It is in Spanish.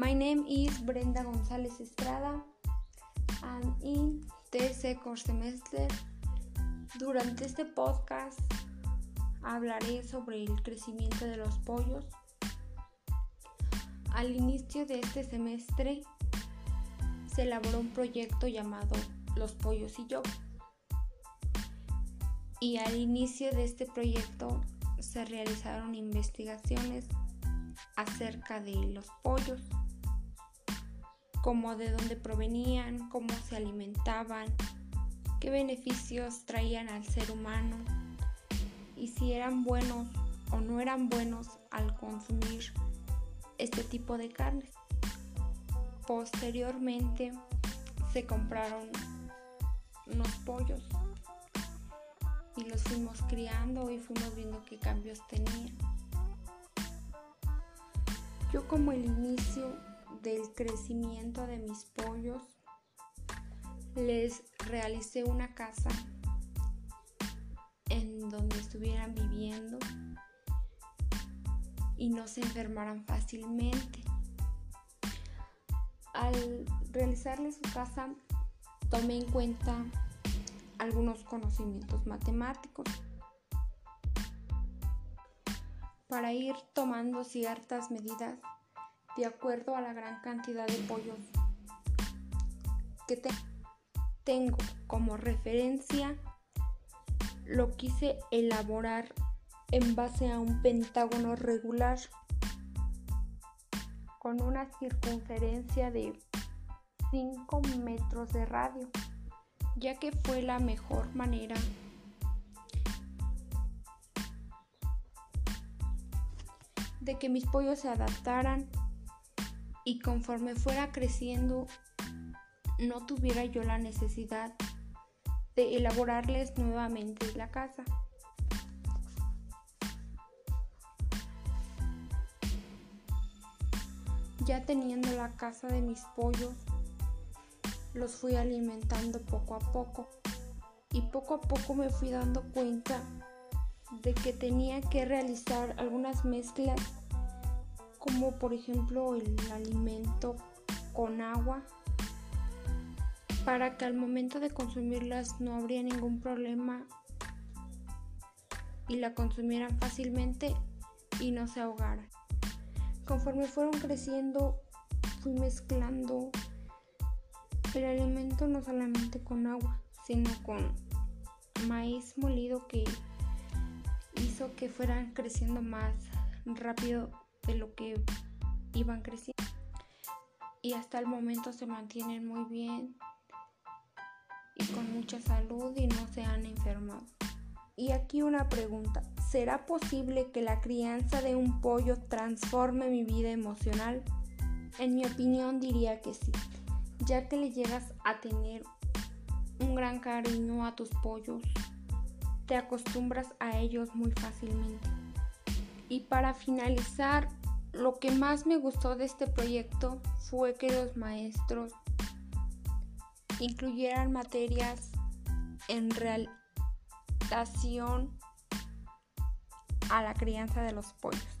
My name is Brenda González Estrada and in the second semester durante este podcast hablaré sobre el crecimiento de los pollos. Al inicio de este semestre se elaboró un proyecto llamado Los pollos y yo. Y al inicio de este proyecto se realizaron investigaciones acerca de los pollos, como de dónde provenían, cómo se alimentaban, qué beneficios traían al ser humano y si eran buenos o no eran buenos al consumir este tipo de carnes. Posteriormente se compraron unos pollos y los fuimos criando y fuimos viendo qué cambios tenían. Yo como el inicio del crecimiento de mis pollos, les realicé una casa en donde estuvieran viviendo y no se enfermaran fácilmente. Al realizarles su casa, tomé en cuenta algunos conocimientos matemáticos para ir tomando ciertas medidas de acuerdo a la gran cantidad de pollos que tengo como referencia lo quise elaborar en base a un pentágono regular con una circunferencia de 5 metros de radio, ya que fue la mejor manera de que mis pollos se adaptaran y conforme fuera creciendo no tuviera yo la necesidad de elaborarles nuevamente la casa. Ya teniendo la casa de mis pollos, los fui alimentando poco a poco y poco a poco me fui dando cuenta de que tenía que realizar algunas mezclas como por ejemplo el alimento con agua para que al momento de consumirlas no habría ningún problema y la consumieran fácilmente y no se ahogaran. Conforme fueron creciendo fui mezclando el alimento no solamente con agua, sino con maíz molido que hizo que fueran creciendo más rápido de lo que iban creciendo. Y hasta el momento se mantienen muy bien y con mucha salud y no se han enfermado. Y aquí una pregunta, ¿será posible que la crianza de un pollo transforme mi vida emocional? En mi opinión diría que sí, ya que le llegas a tener un gran cariño a tus pollos, te acostumbras a ellos muy fácilmente. Y para finalizar, lo que más me gustó de este proyecto fue que los maestros incluyeran materias en relación a la crianza de los pollos.